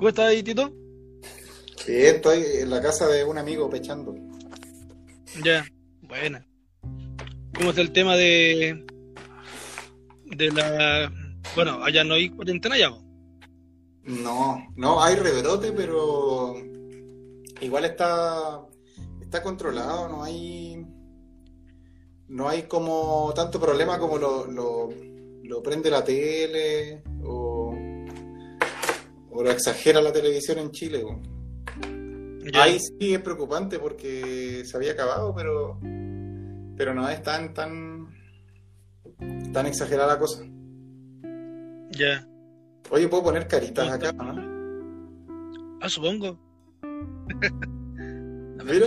¿Cómo estás ahí, Tito? Bien, estoy en la casa de un amigo pechando. Ya, buena. ¿Cómo está el tema de de la bueno, allá no hay cuarentena ya? ¿o? No, no, hay rebrote, pero igual está, está controlado, no hay no hay como tanto problema como lo, lo, lo prende la tele lo exagera la televisión en Chile. Ya. Ahí sí es preocupante porque se había acabado, pero pero no es tan tan tan exagerada la cosa. Ya. Oye, puedo poner caritas acá, ¿no? Ah, supongo. A Mira.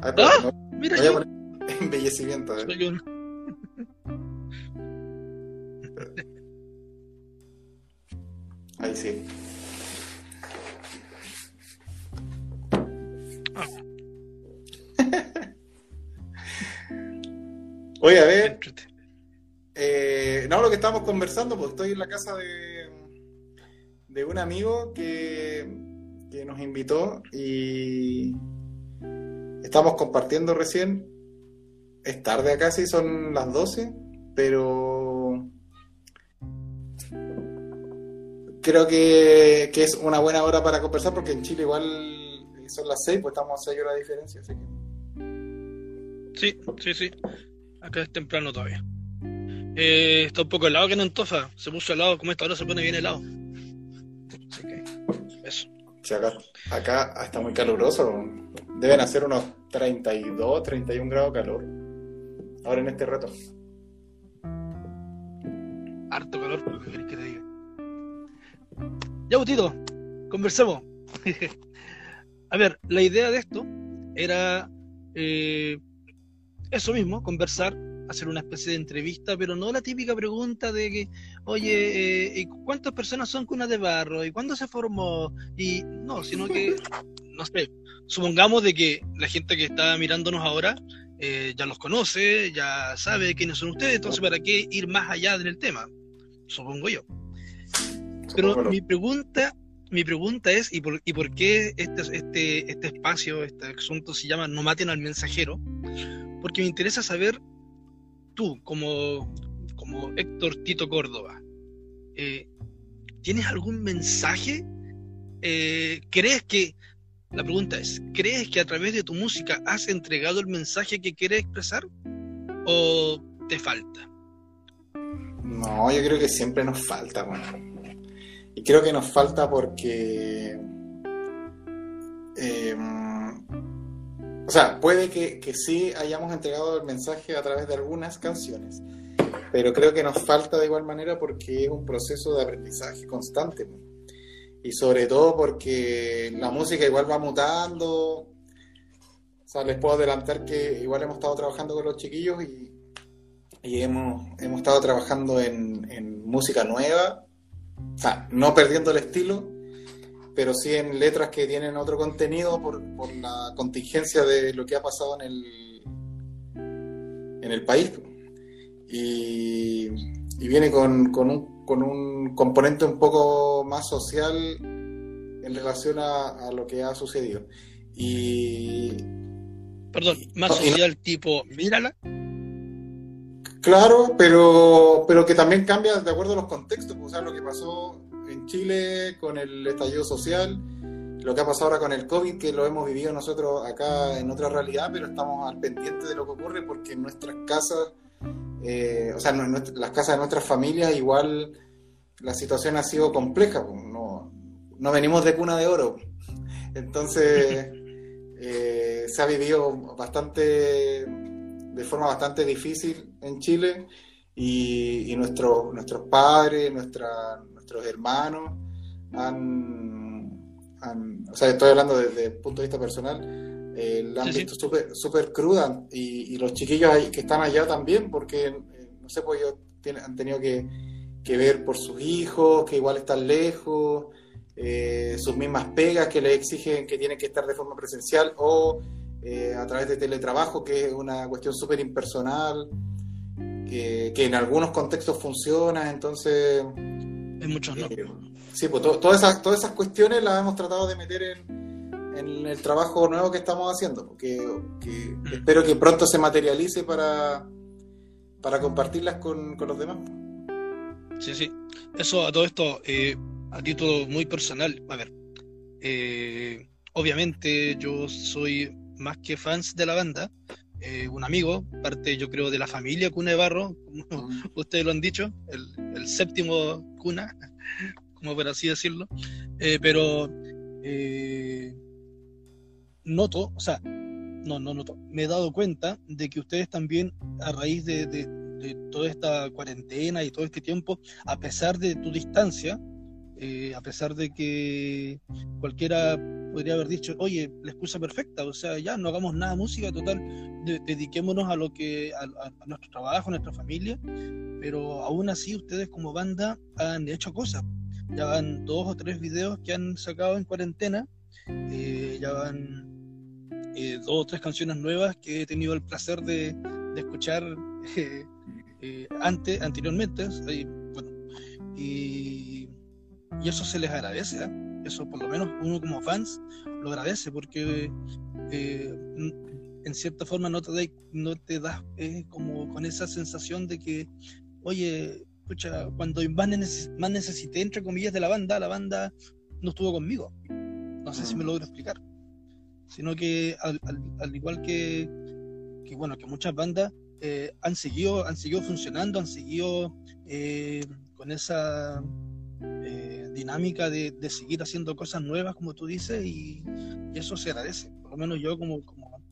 Ay, pero ¡Ah! no, mira voy a yo. poner embellecimiento. a ver. Soy un- Ahí sí. Oye, a ver, eh, no, lo que estábamos conversando, pues estoy en la casa de, de un amigo que, que nos invitó y estamos compartiendo recién. Es tarde acá, sí, son las 12, pero creo que, que es una buena hora para conversar porque en Chile igual son las 6, pues estamos a 6 horas de diferencia, así que... Sí, sí, sí. Acá es temprano todavía. Eh, está un poco helado que en Antofa. Se puso helado, como esta hora se pone bien helado. Así que, eso. Sí, acá, acá está muy caluroso. Deben hacer unos 32, 31 grados de calor. Ahora en este rato. Harto calor, pero ¿qué querés que te diga? Ya, Butito, conversemos. A ver, la idea de esto era eh, eso mismo, conversar, hacer una especie de entrevista, pero no la típica pregunta de que, oye, eh, ¿y ¿cuántas personas son cunas de barro? ¿Y cuándo se formó? Y no, sino que, no sé, supongamos de que la gente que está mirándonos ahora eh, ya los conoce, ya sabe quiénes son ustedes, entonces ¿para qué ir más allá del tema? Supongo yo. Pero Supongo mi pregunta, mi pregunta es, ¿y por, y por qué este, este, este espacio, este asunto se llama No maten al mensajero? Porque me interesa saber, tú, como, como Héctor Tito Córdoba, eh, ¿tienes algún mensaje? Eh, ¿Crees que, la pregunta es, ¿crees que a través de tu música has entregado el mensaje que quieres expresar? ¿O te falta? No, yo creo que siempre nos falta, bueno. Y creo que nos falta porque. eh, o sea, puede que, que sí hayamos entregado el mensaje a través de algunas canciones, pero creo que nos falta de igual manera porque es un proceso de aprendizaje constante. Y sobre todo porque la música igual va mutando. O sea, les puedo adelantar que igual hemos estado trabajando con los chiquillos y, y hemos, hemos estado trabajando en, en música nueva, o sea, no perdiendo el estilo, pero sí en letras que tienen otro contenido por, por la contingencia de lo que ha pasado en el, en el país. Y, y viene con, con un, con un componente un poco más social en relación a, a lo que ha sucedido. Y, Perdón, más No, y no- social tipo, mírala. Claro, pero, pero que también cambia de acuerdo a los contextos, pues, o sea, lo que pasó en Chile con el estallido social, lo que ha pasado ahora con el COVID, que lo hemos vivido nosotros acá en otra realidad, pero estamos al pendiente de lo que ocurre porque en nuestras casas, eh, o sea, en nuestra- las casas de nuestras familias, igual la situación ha sido compleja, pues, no, no venimos de cuna de oro. Entonces, eh, se ha vivido bastante de forma bastante difícil en Chile y, y nuestros nuestros padres, nuestra- nuestros hermanos han, han- o sea, estoy hablando desde el punto de vista personal, eh, la han Sí, sí. visto súper súper cruda y, y los chiquillos ahí que están allá también, porque, eh, no sé, pues ellos tienen- han tenido que, que ver por sus hijos, que igual están lejos, eh, sus mismas pegas que les exigen que tienen que estar de forma presencial o eh, a través de teletrabajo, que es una cuestión súper impersonal, que, que en algunos contextos funciona, entonces, En muchos no. eh, sí, pues todas, esas, todas esas cuestiones las hemos tratado de meter en, en el trabajo nuevo que estamos haciendo, porque mm. espero que pronto se materialice para, para compartirlas con, con los demás. Sí, sí. Eso a todo esto, eh, a título muy personal, a ver, eh, obviamente yo soy más que fans de la banda, eh, un amigo, parte yo creo de la familia Cuna de Barro, como mm. ustedes lo han dicho, el, séptimo Cuna, como por así decirlo, pero noto, o sea, no, no noto, me he dado cuenta de que ustedes también a raíz de de toda esta cuarentena y todo este tiempo, a pesar de tu distancia, eh, a pesar de que cualquiera podría haber dicho, oye, la excusa perfecta, o sea, ya no hagamos nada música, total, dediquémonos a lo que, a, nuestro trabajo, a nuestra familia, pero aún así ustedes como banda han hecho cosas. Ya van dos o tres videos que han sacado en cuarentena, eh, ya van eh, dos o tres canciones nuevas que he tenido el placer de, escuchar eh, antes, anteriormente, y, eso se les agradece, ¿eh? Eso por lo menos uno como fans lo agradece porque eh, en cierta forma no te da, no te das como con esa sensación de que, oye, escucha, cuando más, más necesité, entre comillas, de la banda, la banda no estuvo conmigo. No sé si me logro explicar. Sino que al, al igual que, que, bueno, que muchas bandas eh, han, seguido, han seguido funcionando, han seguido eh, con esa eh, dinámica de, seguir haciendo cosas nuevas, como tú dices, y, eso se agradece. Por lo menos yo como, como,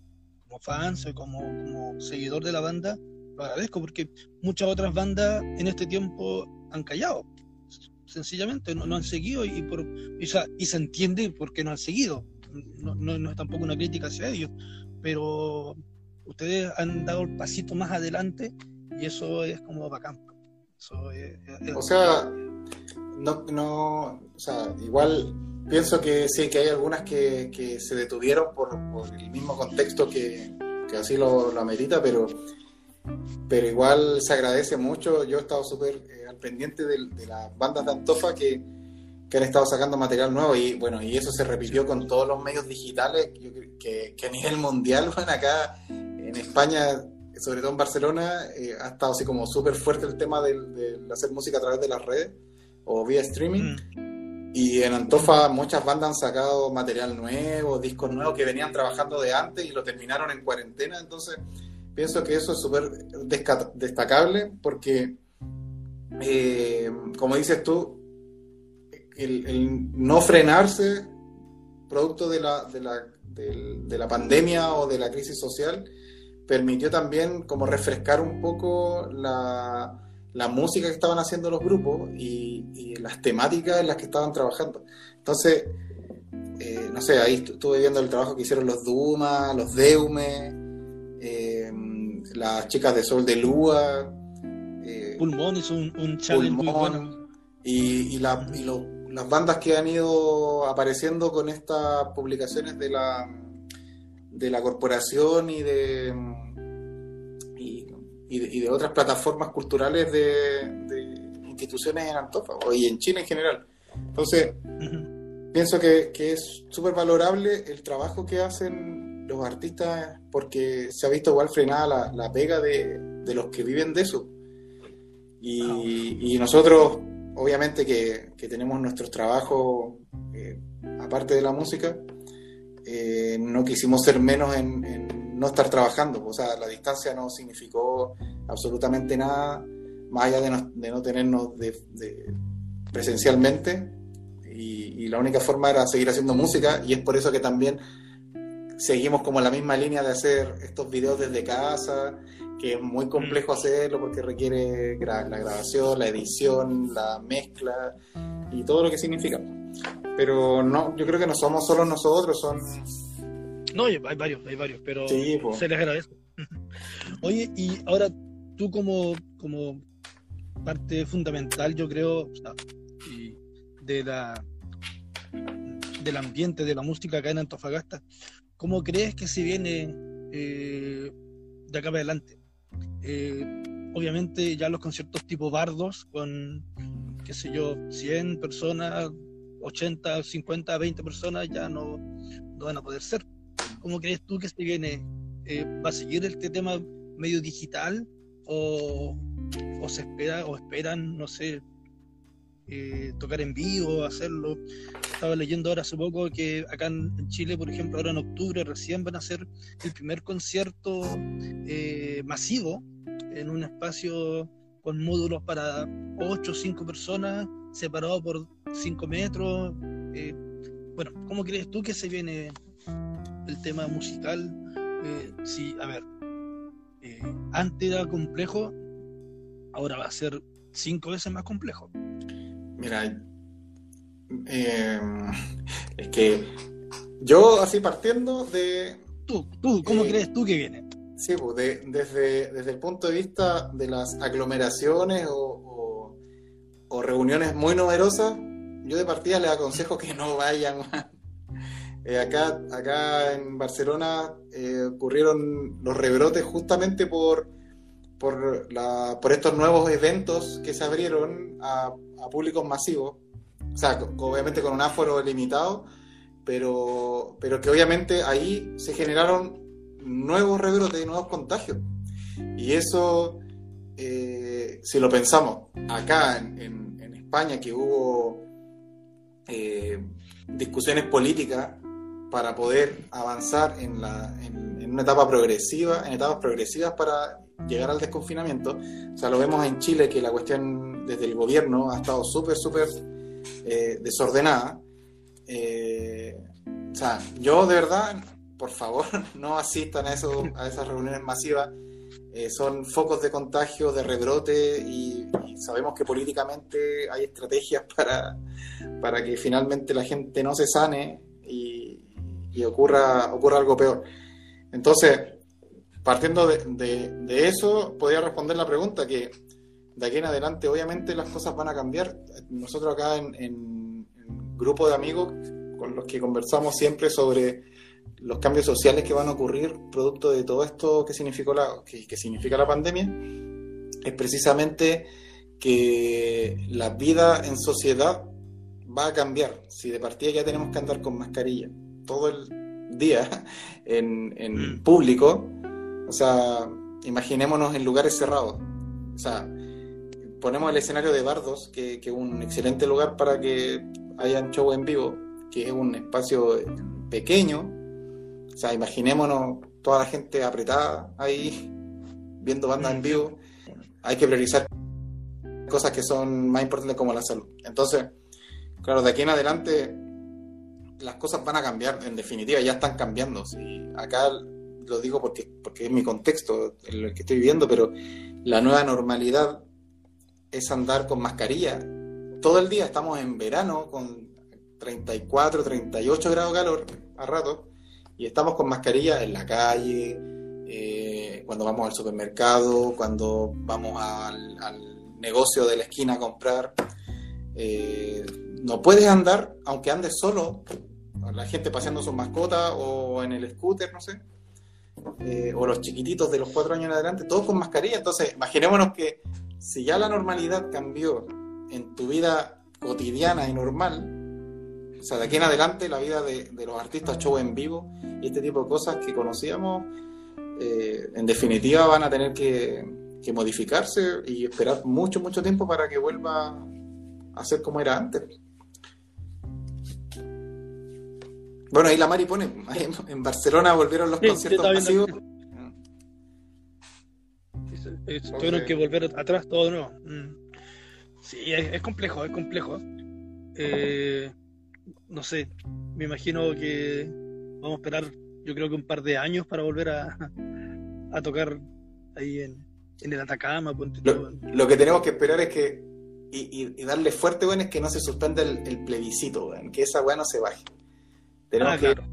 como fan, como, como seguidor de la banda, lo agradezco porque muchas otras bandas en este tiempo han callado. Sencillamente no, no han seguido y, por, y, se entiende por qué no han seguido. No, no, no es tampoco una crítica hacia ellos, pero ustedes han dado el pasito más adelante y eso es como bacán. O sea, no, no, o sea, igual pienso que sí, que hay algunas que, que se detuvieron por, por, el mismo contexto que, que así lo, lo, amerita, pero, pero igual se agradece mucho. Yo he estado súper eh, al pendiente de, de, las bandas de Antofa que, que, han estado sacando material nuevo y bueno, y eso se repitió con todos los medios digitales que, que a nivel mundial, van acá en España, sobre todo en Barcelona, eh, ha estado así como súper fuerte el tema de, hacer música a través de las redes o vía streaming. Mm. Y en Antofa muchas bandas han sacado material nuevo, discos nuevos que venían trabajando de antes y lo terminaron en cuarentena. Entonces, pienso que eso es súper destacable porque, eh, como dices tú, el, no frenarse producto de la, de la, de la pandemia o de la crisis social permitió también como refrescar un poco la, música que estaban haciendo los grupos y, las temáticas en las que estaban trabajando. Entonces, eh, no sé, ahí estuve viendo el trabajo que hicieron los Duma, los Deume, eh, las chicas de Sol de Lua. Eh, Pulmón hizo un, un challenge muy bueno. Y, las bandas que han ido apareciendo con estas publicaciones de la de la corporación y de, y, de, otras plataformas culturales de, instituciones en Antofa y en China en general. Entonces, pienso que, es súper valorable el trabajo que hacen los artistas porque se ha visto igual frenada la, pega de, los que viven de eso. Y, nosotros, obviamente que, tenemos nuestros trabajos eh, aparte de la música, eh, no quisimos ser menos en, no estar trabajando. O sea, la distancia no significó absolutamente nada, más allá de no, de no tenernos de, presencialmente. Y, la única forma era seguir haciendo música y es por eso que también seguimos como la misma línea de hacer estos videos desde casa, que es muy complejo mm. hacerlo porque requiere la grabación, la edición, la mezcla y todo lo que significa. Pero no, yo creo que no somos solo nosotros, son... No, hay varios, hay varios, pero se les agradece. Oye, y ahora tú como, como parte fundamental, yo creo, de la del ambiente de la música acá en Antofagasta, ¿cómo crees que se viene eh, de acá para adelante? Eh, obviamente ya los conciertos tipo bardos con qué sé yo, 100 personas, 80, 50, 20 personas ya no, no van a poder ser. ¿Cómo crees tú que se viene? Eh, ¿Va a seguir este tema medio digital o, se espera o esperan, no sé, eh, tocar en vivo, hacerlo. Estaba leyendo ahora hace poco que acá en Chile, por ejemplo, ahora en octubre recién van a hacer el primer concierto eh, masivo en un espacio con módulos para 8 o 5 personas, separado por 5 metros. Bueno, ¿cómo crees tú que se viene el tema musical? sí, a ver, antes era complejo, ahora va a ser cinco veces más complejo. Mira, eh, es que yo así partiendo de... Tú, tú, ¿cómo eh, crees tú que viene? Sí, pues desde, desde el punto de vista de las aglomeraciones o, reuniones muy numerosas, yo de partida les aconsejo que no vayan. Eh, acá, acá en Barcelona ocurrieron los rebrotes justamente por, por, la, por estos nuevos eventos que se abrieron a públicos masivos, o sea, obviamente con un aforo limitado, pero, pero que obviamente ahí se generaron nuevos rebrotes y nuevos contagios. Y eso, eh, si lo pensamos, acá en, España que hubo eh, discusiones políticas para poder avanzar en, la, en, una etapa progresiva, en etapas progresivas para llegar al desconfinamiento. O sea, lo vemos en Chile que la cuestión desde el gobierno ha estado súper, súper eh, desordenada. Eh, o sea, yo de verdad, por favor, no asistan a, eso, a esas reuniones masivas. Eh, son focos de contagio, de rebrote y, sabemos que políticamente hay estrategias para, para que finalmente la gente no se sane y, y ocurra, ocurra algo peor. Entonces, partiendo de, eso, podría responder la pregunta que de aquí en adelante obviamente las cosas van a cambiar. Nosotros acá en, en, grupo de amigos con los que conversamos siempre sobre los cambios sociales que van a ocurrir producto de todo esto que significó la, que, significa la pandemia, es precisamente que la vida en sociedad va a cambiar. Si de partida ya tenemos que andar con mascarilla todo el día en, en mm. público, o sea, imaginémonos en lugares cerrados. O sea, ponemos el escenario de Bardos, que es un excelente lugar para que hayan show en vivo, que es un espacio pequeño. O sea, imaginémonos toda la gente apretada ahí, viendo bandas en vivo. Hay que priorizar cosas que son más importantes como la salud. Entonces, claro, de aquí en adelante las cosas van a cambiar, en definitiva, ya están cambiando. Si acá lo digo porque, porque es mi contexto en el que estoy viviendo, pero la nueva normalidad es andar con mascarilla todo el día. Estamos en verano con 34, 38 grados de calor a rato y estamos con mascarilla en la calle, eh, cuando vamos al supermercado, cuando vamos al, negocio de la esquina a comprar. Eh, no puedes andar, aunque andes solo, la gente paseando su mascota o en el scooter, no sé, eh, o los chiquititos de los cuatro años en adelante, todos con mascarilla. Entonces, imaginémonos que si ya la normalidad cambió en tu vida cotidiana y normal, o sea, de aquí en adelante la vida de, los artistas show en vivo y este tipo de cosas que conocíamos, eh, en definitiva van a tener que, modificarse y esperar mucho, mucho tiempo para que vuelva a ser como era antes. Bueno, ahí la Mari pone, en Barcelona volvieron los conciertos masivos. Tuvieron que volver atrás todo de nuevo. Mm. Sí, es, complejo, es complejo. Eh, no sé, me imagino que vamos a esperar, yo creo que un par de años para volver a, a tocar ahí en, en el Atacama. Lo, que tenemos que esperar es que, y, darle fuerte, bueno, es que no se suspenda el, plebiscito, que esa weá no se baje. Ah, claro.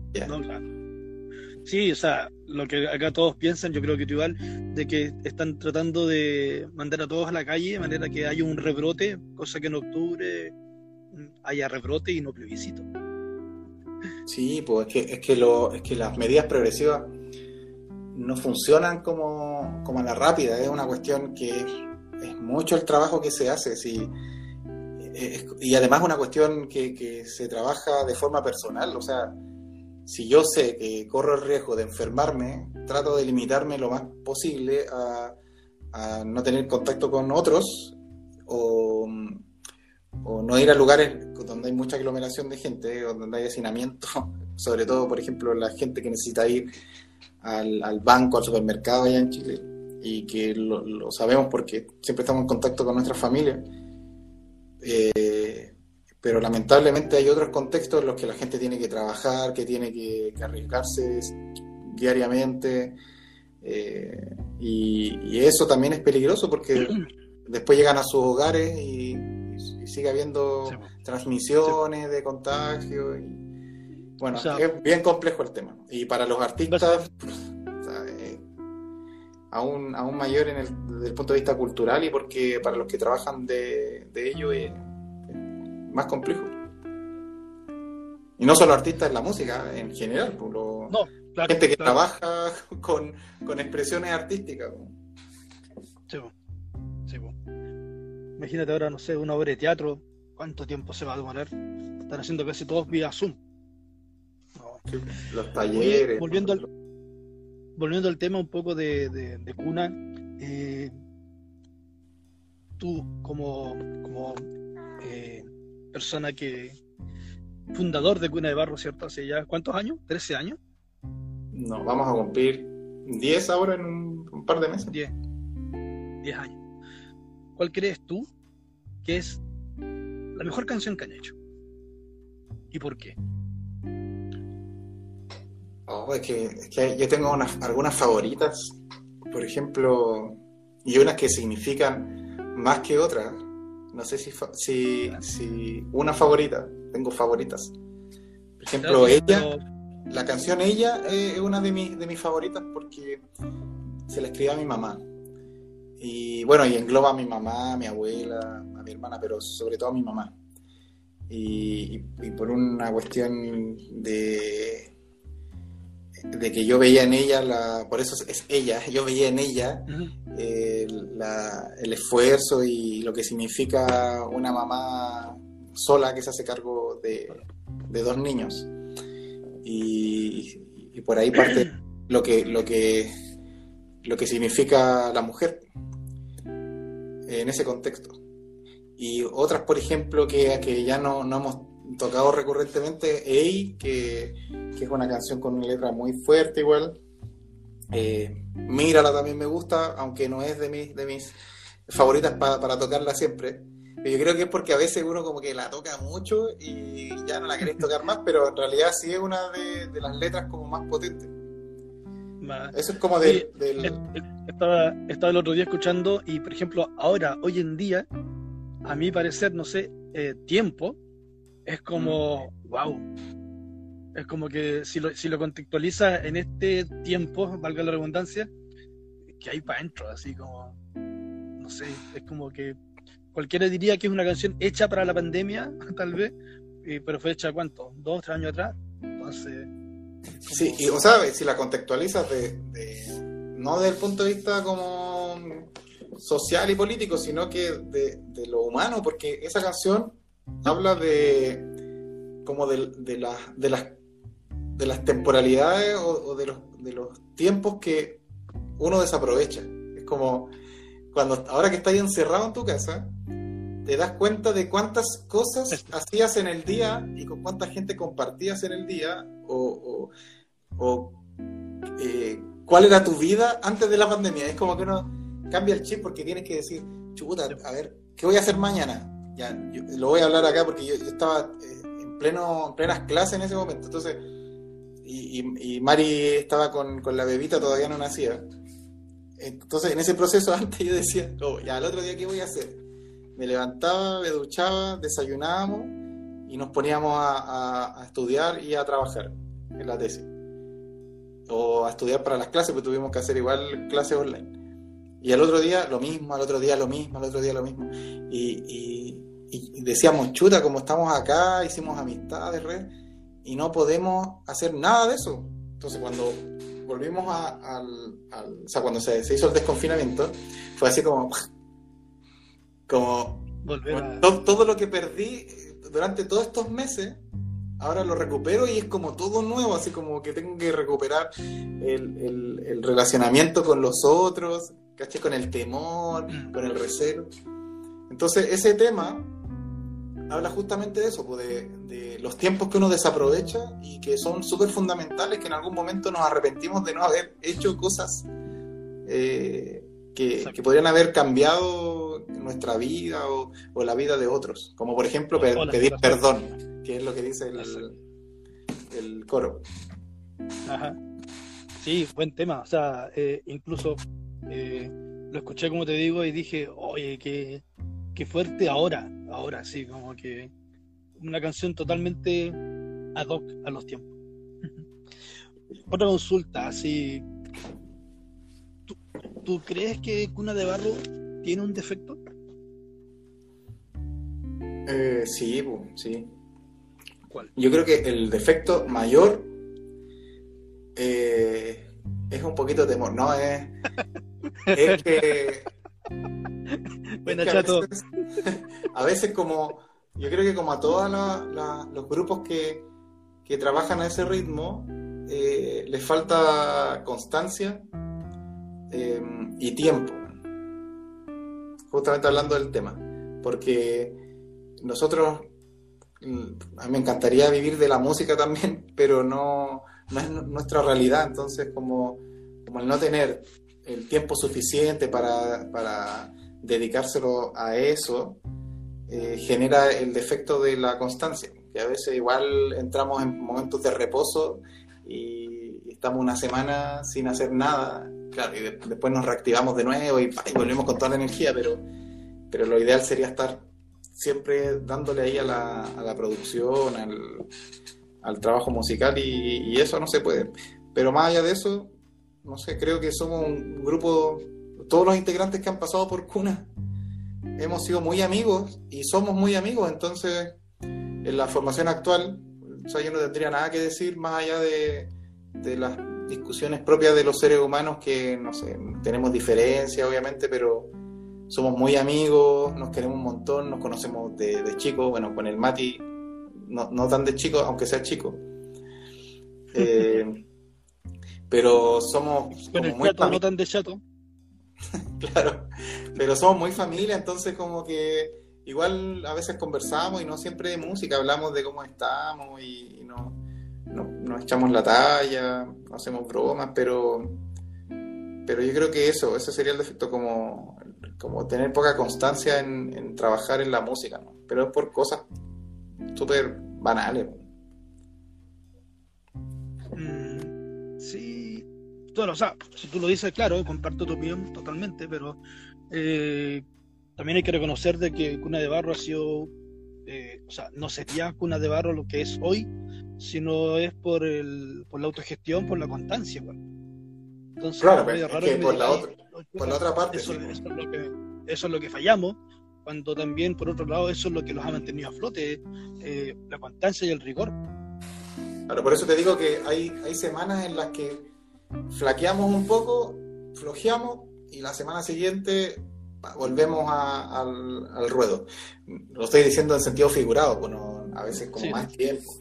Sí, o sea, lo que acá todos piensan, yo creo que tú igual, de que están tratando de mandar a todos a la calle de manera que haya un rebrote, cosa que en octubre haya rebrote y no plebiscito. Sí, pues es que, es que, lo, es que las medidas progresivas no funcionan como, como a la rápida, es una cuestión que es mucho el trabajo que se hace. Si, eh, y además una cuestión que, se trabaja de forma personal, o sea, si yo sé que corro el riesgo de enfermarme, trato de limitarme lo más posible a, no tener contacto con otros o, no ir a lugares donde hay mucha aglomeración de gente o donde hay hacinamiento, sobre todo, por ejemplo, la gente que necesita ir al, banco, al supermercado allá en Chile, y que lo, sabemos porque siempre estamos en contacto con nuestra familia. Eh, pero lamentablemente hay otros contextos en los que la gente tiene que trabajar, que tiene que, arriesgarse diariamente, eh, y, eso también es peligroso porque después llegan a sus hogares y, sigue habiendo transmisiones de contagio. Y, bueno, es bien complejo el tema. Y para los artistas, eh, aún, mayor en el, desde el punto de vista cultural y porque para los que trabajan de, ello es, más complejo. Y no solo artistas en la música, en general, pues, no, gente que trabaja con, expresiones artísticas. Sí, Imagínate ahora, no sé, una obra de teatro, ¿cuánto tiempo se va a demorar? Están haciendo casi todos vía Zoom los talleres. volviendo, al, volviendo al tema un poco de, cuna, eh, tú como, como eh, persona que fundador de Cuna de Barro, ¿cierto? Hace ya cuántos años? ¿13 años? No, vamos a cumplir 10 ahora en un, par de meses. 10. 10 años. ¿Cuál crees tú que es la mejor canción que han hecho? ¿Y por qué? Oh, es, que, yo tengo algunas favoritas, por ejemplo, y unas que significan más que otras. No sé si, si, si una favorita, tengo favoritas. Por ejemplo, ella, la canción Ella es una de mis, de mis favoritas porque se la escribía a mi mamá. Y bueno, y engloba a mi mamá, a mi abuela, a mi hermana, pero sobre todo a mi mamá. y por una cuestión de, de que yo veía en ella, la, por eso es ella, yo veía en ella eh, el esfuerzo y lo que significa una mamá sola que se hace cargo de, dos niños. Y, por ahí parte lo que, lo que, lo que significa la mujer en ese contexto. Y otras, por ejemplo, que, que ya no, no hemos tocado recurrentemente Ey, que, es una canción con una letra muy fuerte igual. Eh, Mírala también me gusta, aunque no es de mis, de mis favoritas para tocarla siempre. Yo creo que es porque a veces uno como que la toca mucho y ya no la querés tocar más, pero en realidad sí es una de, las letras como más potentes. Eso es como del... Estaba, estaba, el otro día escuchando y, por ejemplo, ahora, hoy en día, a mi parecer, no sé, eh, tiempo, es como, wow. Es como que si lo, si lo contextualiza en este tiempo, valga la redundancia, que hay para adentro, así como, no sé, es como que cualquiera diría que es una canción hecha para la pandemia, tal vez, pero fue hecha cuánto, dos, tres años atrás. Entonces. Sí, y o sea, si la contextualizas de, no desde el punto de vista como social y político, sino que de, de lo humano, porque esa canción habla de como de, de, de, las, de las temporalidades o, de, los, de los tiempos que uno desaprovecha. Es como cuando ahora que estás encerrado en tu casa, te das cuenta de cuántas cosas hacías en el día y con cuánta gente compartías en el día o, eh, cuál era tu vida antes de la pandemia. Es como que uno cambia el chip porque tienes que decir, chuta, a ver, ¿qué voy a hacer mañana? ya, lo voy a hablar acá porque yo, estaba eh, en, pleno, en plenas clases en ese momento, entonces, y, Mari estaba con, la bebita, todavía no nacía. Entonces, en ese proceso antes yo decía, oh, ya, el otro día, ¿qué voy a hacer? Me levantaba, me duchaba, desayunábamos y nos poníamos a, estudiar y a trabajar en la tesis. O a estudiar para las clases, porque tuvimos que hacer igual clases online. Y al otro día lo mismo, al otro día lo mismo, al otro día lo mismo. Y, decíamos, chuta, como estamos acá, hicimos amistades, red, y no podemos hacer nada de eso. Entonces cuando volvimos al, o sea, cuando se, hizo el desconfinamiento, fue así como, como, todo, lo que perdí durante todos estos meses, ahora lo recupero y es como todo nuevo, así como que tengo que recuperar el, relacionamiento con los otros, ¿caché? Con el temor, mm. con el recelo. Entonces, ese tema habla justamente de eso, pues de, los tiempos que uno desaprovecha y que son súper fundamentales, que en algún momento nos arrepentimos de no haber hecho cosas eh, que, podrían haber cambiado nuestra vida o, la vida de otros, como por ejemplo pedir perdón, que es lo que dice el, coro. Ajá. Sí, buen tema, o sea, eh, incluso eh, lo escuché como te digo y dije, oye, qué, qué fuerte ahora, ahora sí, como que una canción totalmente ad hoc a los tiempos. Otra consulta, así. ¿Tú, crees que Cuna de Barro tiene un defecto? Eh, sí, sí. ¿Cuál? Yo creo que el defecto mayor eh, es un poquito de temor, ¿no? Es, es que bueno, chato. A veces, como, yo creo que como a todos los grupos que, trabajan a ese ritmo, eh, les falta constancia em, y tiempo. Justamente hablando del tema. Porque nosotros, mm, a mí me encantaría vivir de la música también, pero no, es nuestra realidad. Entonces, como, como el no tener el tiempo suficiente para, para dedicárselo a eso eh, genera el defecto de la constancia, que a veces igual entramos en momentos de reposo y estamos una semana sin hacer nada, claro, y después nos reactivamos de nuevo y, volvemos con toda la energía, pero, pero lo ideal sería estar siempre dándole ahí a la, a la producción, al, trabajo musical y, y eso no se puede. Pero más allá de eso, no sé, creo que somos un grupo todos los integrantes que han pasado por Cuna hemos sido muy amigos y somos muy amigos, entonces en la formación actual, o sea, yo no tendría nada que decir más allá de, las discusiones propias de los seres humanos que, no sé, tenemos diferencias obviamente, pero somos muy amigos, nos queremos un montón, nos conocemos de, de chicos, bueno, con el Mati, no, tan de chico, aunque sea chico. Eh, pero somos como muy no tan de chato. claro, pero somos muy familia, entonces como que igual a veces conversamos y no siempre de música, hablamos de cómo estamos y, no, nos echamos la talla, hacemos bromas, pero, pero yo creo que eso, ese sería el defecto como, como tener poca constancia en, trabajar en la música, ¿no? pero es por cosas súper banales. O sea, si tú lo dices, claro, comparto tu opinión totalmente, pero eh, también hay que reconocer de que Cuna de Barro ha sido, eh, o sea, no sería Cuna de Barro lo que es hoy, sino es por, el, por la autogestión, por la constancia. Entonces, claro, es que por, la otra, por la otra parte. Eso, es lo que, eso es lo que fallamos, cuando también, por otro lado, eso es lo que los ha mantenido a flote, eh, la constancia y el rigor. Claro, por eso te digo que hay, hay semanas en las que flaqueamos un poco, flojeamos y la semana siguiente volvemos al, ruedo. Lo estoy diciendo en sentido figurado, bueno, a veces como más tiempo.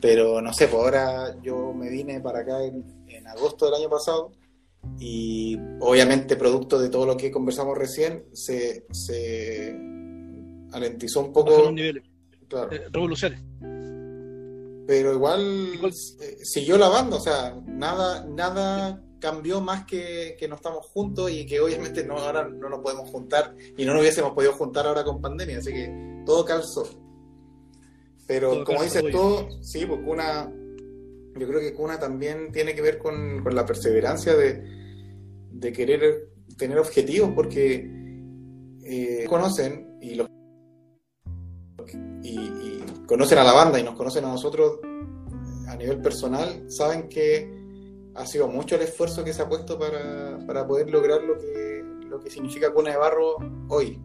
Pero no sé, pues ahora yo me vine para acá en, agosto del año pasado y obviamente producto de todo lo que conversamos recién se, se alentizó un poco. Claro. Eh, revoluciones pero igual eh, siguió la banda, o sea, nada, nada cambió más que, que no estamos juntos y que obviamente no, ahora no nos podemos juntar y no nos hubiésemos podido juntar ahora con pandemia, así que todo calzó. Pero como dices tú, sí, pues Cuna, yo creo que Cuna también tiene que ver con, la perseverancia de, de, querer tener objetivos, porque eh, conocen y los conocen a la banda y nos conocen a nosotros a nivel personal, saben que ha sido mucho el esfuerzo que se ha puesto para, poder lograr lo que, lo que significa Cuna de Barro hoy.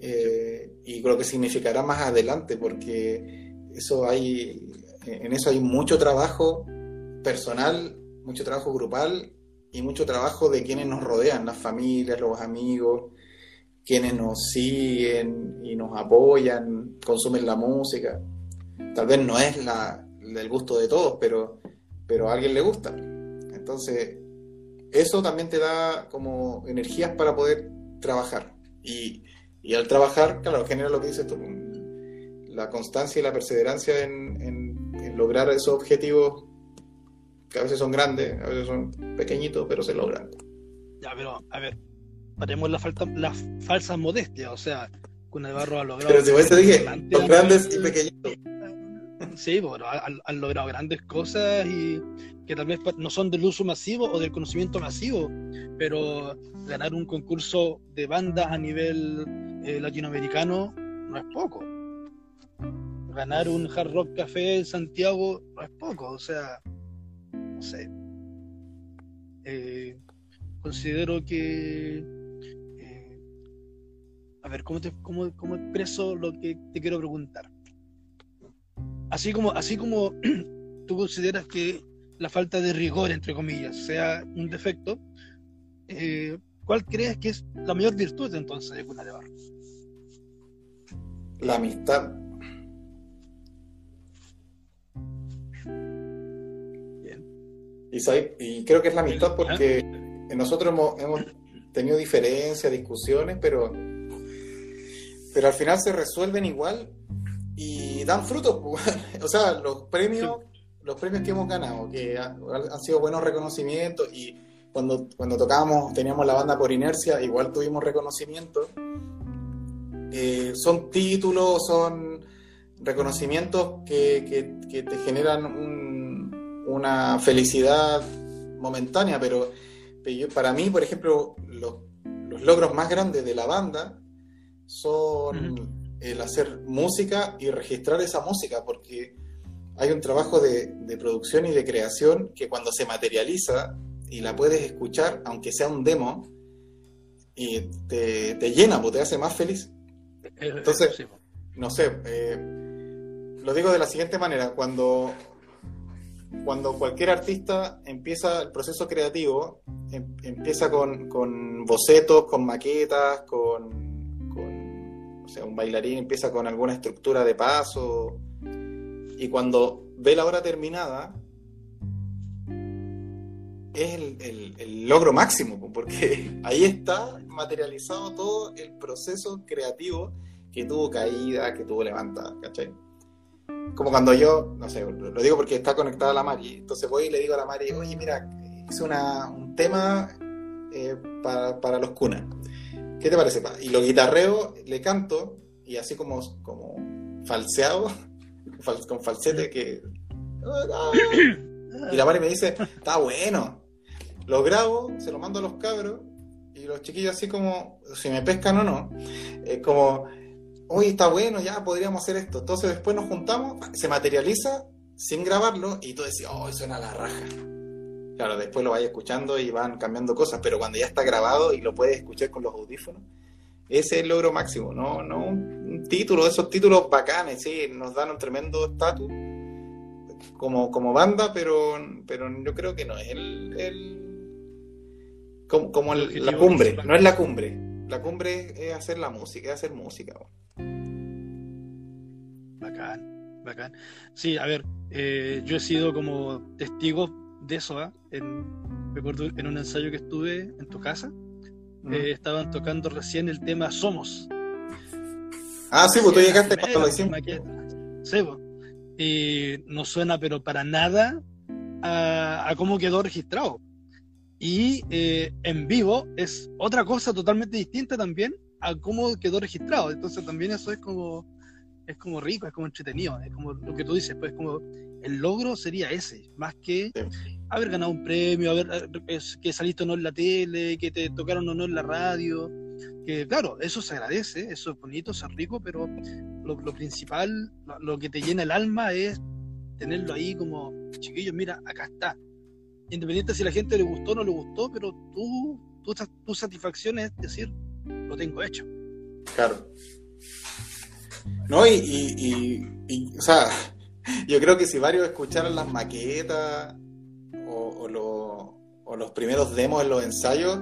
Eh, y lo que significará más adelante, porque eso hay, en eso hay mucho trabajo personal, mucho trabajo grupal y mucho trabajo de quienes nos rodean, las familias, los amigos, quienes nos siguen y nos apoyan, consumen la música. Tal vez no es la, gusto de todos, pero, pero a alguien le gusta. Entonces, eso también te da como energías para poder trabajar. Y, y al trabajar, claro, genera lo que dices tú, la constancia y la perseverancia en, en, lograr esos objetivos que a veces son grandes, a veces son pequeñitos, pero se logran. Ya, pero a ver, paremos la, falta, la falsa modestia, o sea, barro ha logrado. Pero si vos te dije, son grandes y pequeñitos. Sí, bueno, han, logrado grandes cosas y que tal vez no son del uso masivo o del conocimiento masivo, pero ganar un concurso de bandas a nivel eh, latinoamericano no es poco. Ganar un Hard Rock Café en Santiago no es poco, o sea, no sé. Eh, considero que. Eh, a ver, ¿cómo, te, cómo, ¿cómo expreso lo que te quiero preguntar? Así como, así como tú consideras que la falta de rigor, entre comillas, sea un defecto, eh, ¿cuál crees que es la mayor virtud entonces de Cuna de Barro? La amistad. Bien. Y, creo que es la amistad porque nosotros hemos, hemos tenido diferencias, discusiones, pero, pero al final se resuelven igual y dan frutos. Pues, o sea, los premios, los premios que hemos ganado, que han, sido buenos reconocimientos y cuando, cuando tocábamos, teníamos la banda por inercia, igual tuvimos reconocimiento. Eh, son títulos, son reconocimientos que, que, te generan una felicidad momentánea, pero, para mí, por ejemplo, los, los, logros más grandes de la banda son el hacer música y registrar esa música, porque hay un trabajo de, producción y de creación que cuando se materializa y la puedes escuchar, aunque sea un demo, y te, llena, pues te hace más feliz. Entonces, no sé, eh, lo digo de la siguiente manera, cuando, cuando cualquier artista empieza el proceso creativo, em, empieza con, con bocetos, con maquetas, con o sea, un bailarín empieza con alguna estructura de paso. Y cuando ve la hora terminada es el, logro máximo, porque ahí está materializado todo el proceso creativo que tuvo caída, que tuvo levantada, ¿cachai? Como cuando yo, no sé, lo digo porque está conectada a la Mari, entonces voy y le digo a la Mari, oye, mira, hice una, un tema eh, para, para los cunas ¿Qué te parece? Y lo guitarreo, le canto, y así como, como falseado, con falsete, que. Y la madre me dice, está bueno. Lo grabo, se lo mando a los cabros, y los chiquillos, así como, si me pescan o no, es como, uy, está bueno, ya podríamos hacer esto. Entonces después nos juntamos, se materializa sin grabarlo, y tú decís, oh, suena la raja. Claro, después lo vayas escuchando y van cambiando cosas, pero cuando ya está grabado y lo puedes escuchar con los audífonos, ese es el logro máximo, no, no un título, esos títulos bacanes, sí, nos dan un tremendo estatus como, como banda, pero, pero yo creo que no es el, como, la cumbre, no es la cumbre. La cumbre es hacer la música, es hacer música. Bacán, bacán. Sí, a ver, eh, yo he sido como testigo de eso, ¿ah? en, recuerdo en un ensayo que estuve en tu casa, mm. eh, estaban tocando recién el tema Somos. Ah, sí, pues tú llegaste cuando lo hicimos. Sí, pues. Y no suena, pero para nada, a, cómo quedó registrado. Y eh, en vivo es otra cosa totalmente distinta también a cómo quedó registrado. Entonces también eso es como es como rico, es como entretenido, es como lo que tú dices, pues como el logro sería ese, más que haber ganado un premio, haber eh, que saliste o no en la tele, que te tocaron o no en la radio, que claro, eso se agradece, eso es bonito, es rico, pero lo, principal, lo, que te llena el alma es tenerlo ahí como, chiquillos, mira, acá está. Independiente si la gente le gustó o no le gustó, pero tú, tú tu satisfacción es decir, lo tengo hecho. Claro. No, y, y, o sea, yo creo que si varios escucharan las maquetas o, los primeros demos en los ensayos,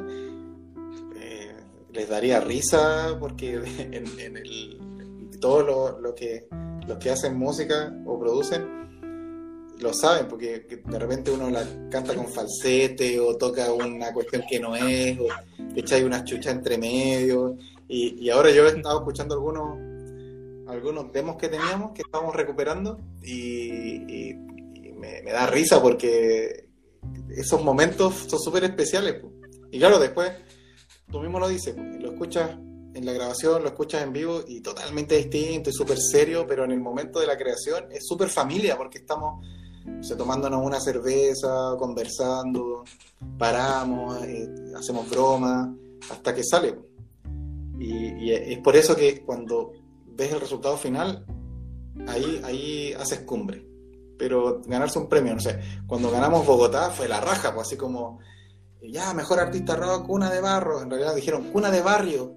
eh, les daría risa porque en, el, todo lo, que los que hacen música o producen lo saben, porque de repente uno la canta con falsete o toca una cuestión que no es, o echa ahí una chucha entre medio. Y, y, ahora yo he estado escuchando algunos algunos demos que teníamos que estamos recuperando y, me, da risa porque esos momentos son súper especiales. Y claro, después tú mismo lo dices, lo escuchas en la grabación, lo escuchas en vivo y totalmente distinto y súper serio, pero en el momento de la creación es súper familia porque estamos tomándonos una cerveza, conversando, paramos, eh, hacemos bromas, hasta que sale. Y, es por eso que cuando ves el resultado final, ahí, ahí haces cumbre. Pero ganarse un premio, no sé, cuando ganamos Bogotá fue la raja, pues así como, ya, mejor artista rock, cuna de barro. En realidad dijeron cuna de barrio.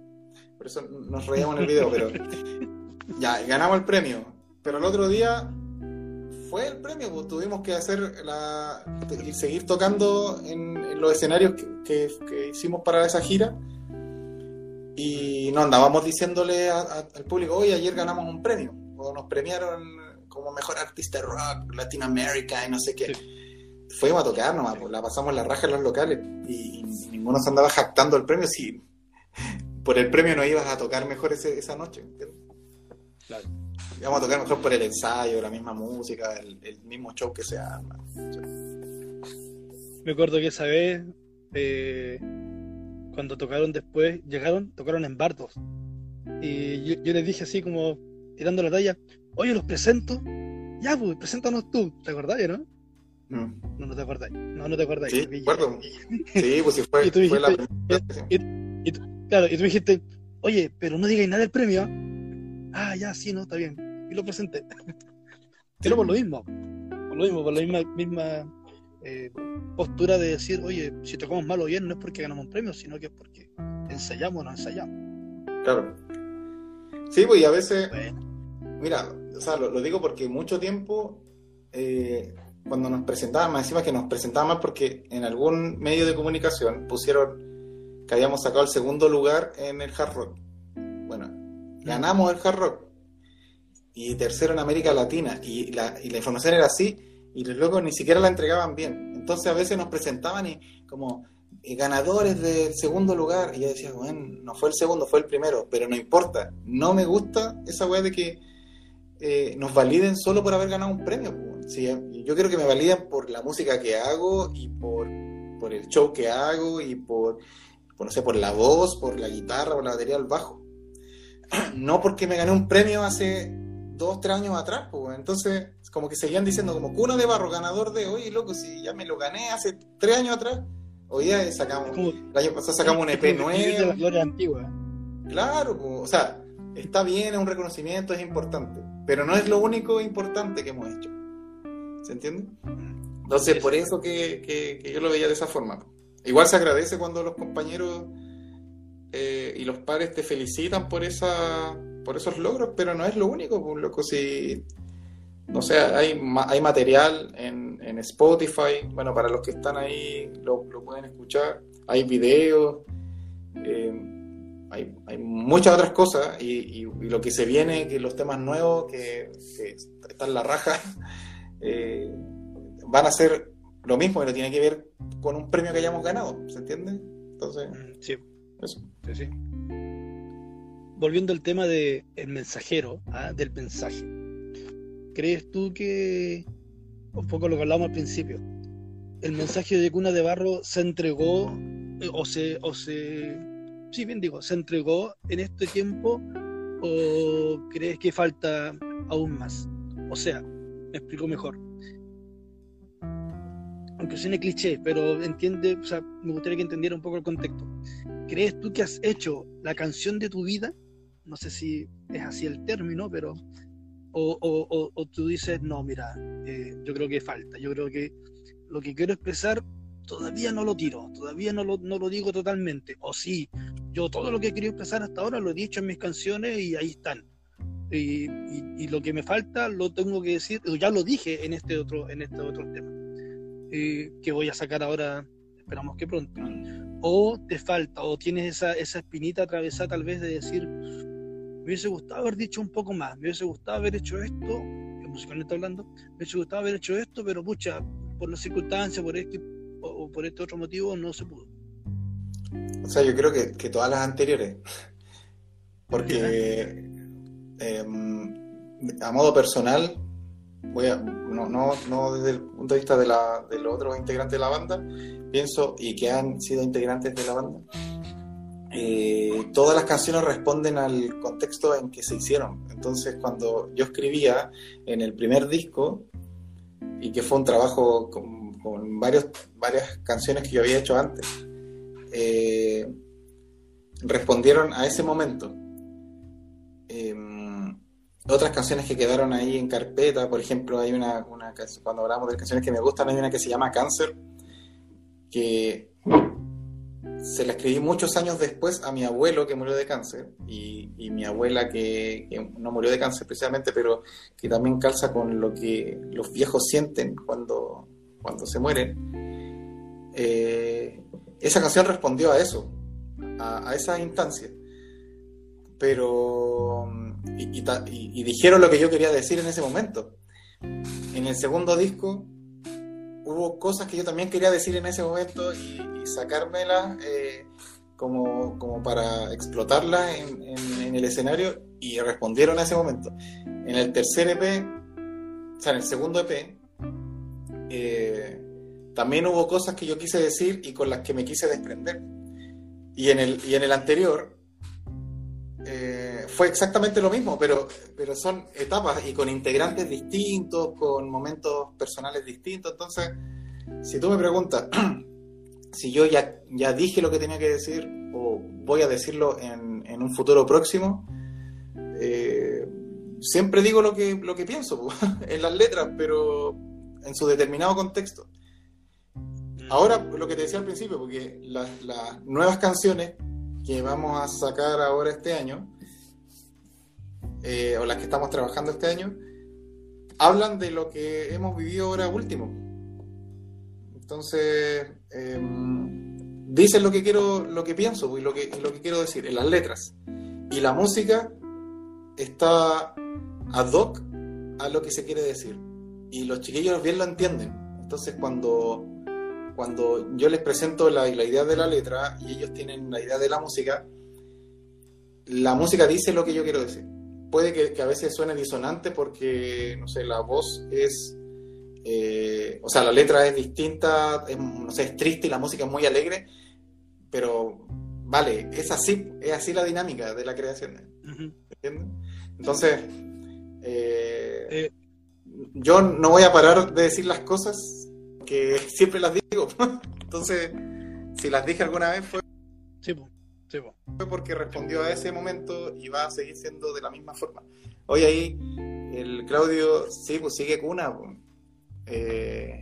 Por eso nos reíamos en el video, pero ya, ganamos el premio. Pero el otro día fue el premio, pues tuvimos que hacer la, seguir tocando en, los escenarios que, hicimos para esa gira y no andábamos diciéndole al público, hoy ayer ganamos un premio, o nos premiaron como mejor artista rock, Latinoamérica y no sé qué. Fuimos a tocar nomás, pues, la pasamos la raja en los locales y, ninguno se andaba jactando el premio si por el premio no ibas a tocar mejor esa noche. Claro vamos a tocar mejor por el ensayo, la misma música, el, mismo show que se arma. Me acuerdo que esa vez, eh, cuando tocaron después, llegaron, tocaron en Bartos. Y yo, les dije así como, tirando la talla, oye, los presento. Ya, pues, preséntanos tú. ¿Te acordás, no? No. No, te acordás. No, no te acordás. Sí, acuerdo. sí, pues sí fue, y tú dijiste, fue la y, Claro, y tú dijiste, oye, pero no digáis nada del premio. Ah, ya, sí, no, está bien y lo presenté. Pero por lo mismo, por lo mismo, por la misma, misma eh, postura de decir, oye, si tocamos mal o bien, no es porque ganamos un premio, sino que es porque ensayamos o no ensayamos. Claro. Sí, pues y a veces, mira, o sea, lo, digo porque mucho tiempo, eh, cuando nos presentaban, más encima que nos presentaban más porque en algún medio de comunicación pusieron que habíamos sacado el segundo lugar en el hard rock. Bueno, ganamos el hard rock, y tercero en América Latina. Y la, y la información era así, y los locos ni siquiera la entregaban bien. Entonces a veces nos presentaban y como eh, ganadores del segundo lugar. Y yo decía, bueno, no fue el segundo, fue el primero, pero no importa. No me gusta esa weá de que eh, nos validen solo por haber ganado un premio. Sí, yo quiero que me validen por la música que hago y por, por el show que hago y por, no sé, por la voz, por la guitarra, por la batería, el bajo. No porque me gané un premio hace dos, tres años atrás, entonces como que seguían diciendo como cuna de barro, ganador de, oye, loco, si ya me lo gané hace tres años atrás, hoy día sacamos, el año pasado sacamos un EP nuevo. la gloria antigua. Claro, o sea, está bien, es un reconocimiento, es importante, pero no es lo único importante que hemos hecho. ¿Se entiende? Entonces, por eso que, que, yo lo veía de esa forma. Igual se agradece cuando los compañeros eh, y los padres te felicitan por esa por esos logros, pero no es lo único, pues, loco, si, no sé, hay, hay material en, en Spotify, bueno, para los que están ahí lo, pueden escuchar, hay videos, eh, hay, hay, muchas otras cosas y, lo que se viene, que los temas nuevos que, están la raja, eh, van a ser lo mismo, pero tiene que ver con un premio que hayamos ganado, ¿se entiende? Entonces, mm, sí. Eso. Sí, sí volviendo al tema del mensajero, ¿ah? del mensaje, ¿crees tú que, un poco lo que hablamos al principio, el mensaje de Cuna de Barro se entregó eh, o se, o se, sí, bien digo, se entregó en este tiempo o crees que falta aún más? O sea, me explico mejor. Aunque suene cliché, pero entiende, o sea, me gustaría que entendiera un poco el contexto. ¿Crees tú que has hecho la canción de tu vida no sé si es así el término, pero o, tú dices, no, mira, eh, yo creo que falta, yo creo que lo que quiero expresar todavía no lo tiro, todavía no lo, no lo digo totalmente, o sí, yo todo lo que he querido expresar hasta ahora lo he dicho en mis canciones y ahí están. Y, lo que me falta lo tengo que decir, ya lo dije en este otro, en este otro tema, eh, que voy a sacar ahora esperamos que pronto, o te falta, o tienes esa, esa espinita atravesada tal vez de decir, me hubiese gustado haber dicho un poco más, me hubiese gustado haber hecho esto, que musicalmente hablando, me hubiese gustado haber hecho esto, pero pucha, por las circunstancias, por este o, por este otro motivo, no se pudo. O sea, yo creo que, que todas las anteriores, porque em, a modo personal, voy a, no, no, no, desde el punto de vista de, la, de los otros integrantes de la banda, pienso, y que han sido integrantes de la banda, eh, todas las canciones responden al contexto en que se hicieron. Entonces, cuando yo escribía en el primer disco, y que fue un trabajo con, con varios, varias canciones que yo había hecho antes, eh, respondieron a ese momento. Em, otras canciones que quedaron ahí en carpeta, por ejemplo, hay una, una cuando hablamos de canciones que me gustan, hay una que se llama Cáncer, que se la escribí muchos años después a mi abuelo que murió de cáncer y, mi abuela que, no murió de cáncer precisamente, pero que también calza con lo que los viejos sienten cuando, cuando se mueren. Eh, esa canción respondió a eso, a, esa instancia. Pero. Y, dijeron lo que yo quería decir en ese momento. En el segundo disco hubo cosas que yo también quería decir en ese momento y, sacármelas eh, como, como, para explotarlas en, el escenario y respondieron a ese momento. En el tercer EP, o sea, en el segundo EP, eh, también hubo cosas que yo quise decir y con las que me quise desprender. Y en el, y en el anterior fue exactamente lo mismo, pero, pero son etapas y con integrantes distintos, con momentos personales distintos. Entonces, si tú me preguntas si yo ya, ya dije lo que tenía que decir o voy a decirlo en, en un futuro próximo, eh, siempre digo lo que, lo que pienso en las letras, pero en su determinado contexto. Ahora, lo que te decía al principio, porque las, nuevas canciones que vamos a sacar ahora este año, eh, o las que estamos trabajando este año, hablan de lo que hemos vivido ahora último. Entonces, em, dicen lo que quiero, lo que pienso y lo que, lo que quiero decir en las letras. Y la música está ad hoc a lo que se quiere decir. Y los chiquillos bien lo entienden. Entonces, cuando cuando yo les presento la, idea de la letra y ellos tienen la idea de la música, la música dice lo que yo quiero decir. Puede que, a veces suene disonante porque, no sé, la voz es, eh, o sea, la letra es distinta, es, no sé, es triste y la música es muy alegre, pero vale, es así, es así la dinámica de la creación. Entonces, eh, eh. yo no voy a parar de decir las cosas que siempre las digo. Entonces, si las dije alguna vez fue, fue porque respondió a ese momento y va a seguir siendo de la misma forma. Hoy ahí el Claudio, sí, pues sigue cuna. Eh,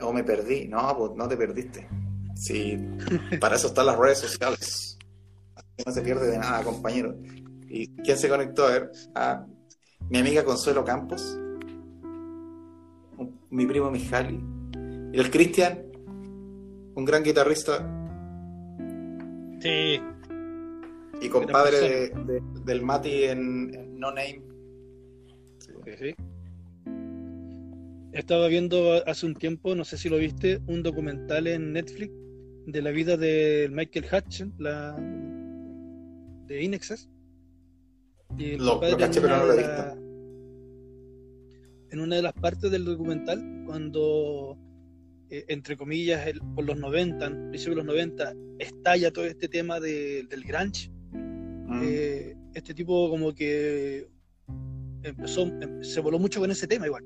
o me perdí. No, pues no te perdiste. Sí, para eso están las redes sociales. No se pierde de nada, compañero. ¿Y quién se conectó? A ver, a mi amiga Consuelo Campos mi primo Mijali. Y el Cristian, un gran guitarrista. Sí. Y compadre del Mati en, No Name. Sí. Estaba viendo hace un tiempo, no sé si lo viste, un documental en Netflix de la vida de Michael Hutchins, la de Inexes. lo, caché, pero no lo he visto en una de las partes del documental cuando, eh, entre comillas, por los 90, principios de los 90, estalla todo este tema del grunge. Mm. Eh, este tipo como que empezó, em, se voló mucho con ese tema igual.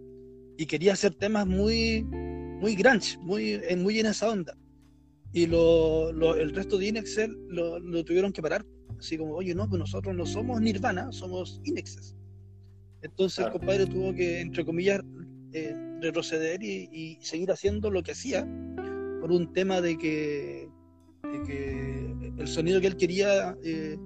Y quería hacer temas muy, muy grunge, muy, muy en esa onda. Y lo, el resto de Inexcel lo, lo, tuvieron que parar. Así como, oye, no, pues nosotros no somos Nirvana, somos Inexes. Entonces el compadre tuvo que, entre comillas, eh, retroceder y, seguir haciendo lo que hacía por un tema de que, el sonido que él quería eh,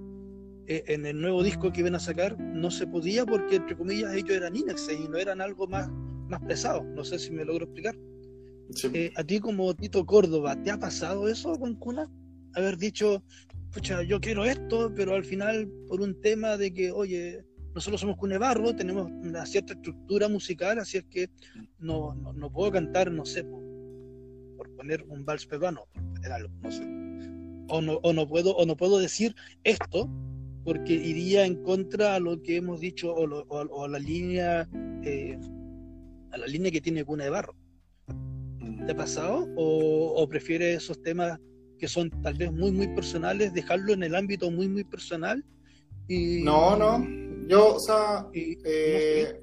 eh, en el nuevo disco que iban a sacar no se podía porque, entre comillas, ellos eran Inex y no eran algo más, más pesado. No sé si me logro explicar. eh, a ti como Tito Córdoba, ¿te ha pasado eso con Cuna? Haber dicho, pucha, yo quiero esto, pero al final por un tema de que, oye, nosotros somos Cunebarro, tenemos una cierta estructura musical, así es que no, no, puedo cantar, no sé, por, poner un vals peruano, por poner algo, no sé. O no, o no puedo, o no puedo decir esto porque iría en contra a lo que hemos dicho o, a la línea eh, a la línea que tiene Cuna de Barro. ¿Te ha pasado? ¿O, o prefieres esos temas que son tal vez muy, muy personales, dejarlo en el ámbito muy, muy personal? Y, no, no. Yo, o sea, eh,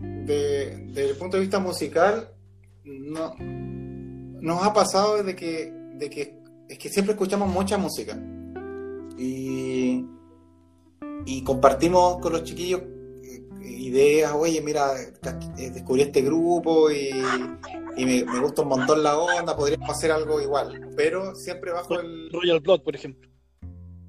desde el punto de vista musical, no, nos ha pasado desde que, de que es que siempre escuchamos mucha música y, y compartimos con los chiquillos ideas, oye, mira, eh, descubrí este grupo y, me, gusta un montón la onda, podríamos hacer algo igual, pero siempre bajo el... Royal Blood, por ejemplo.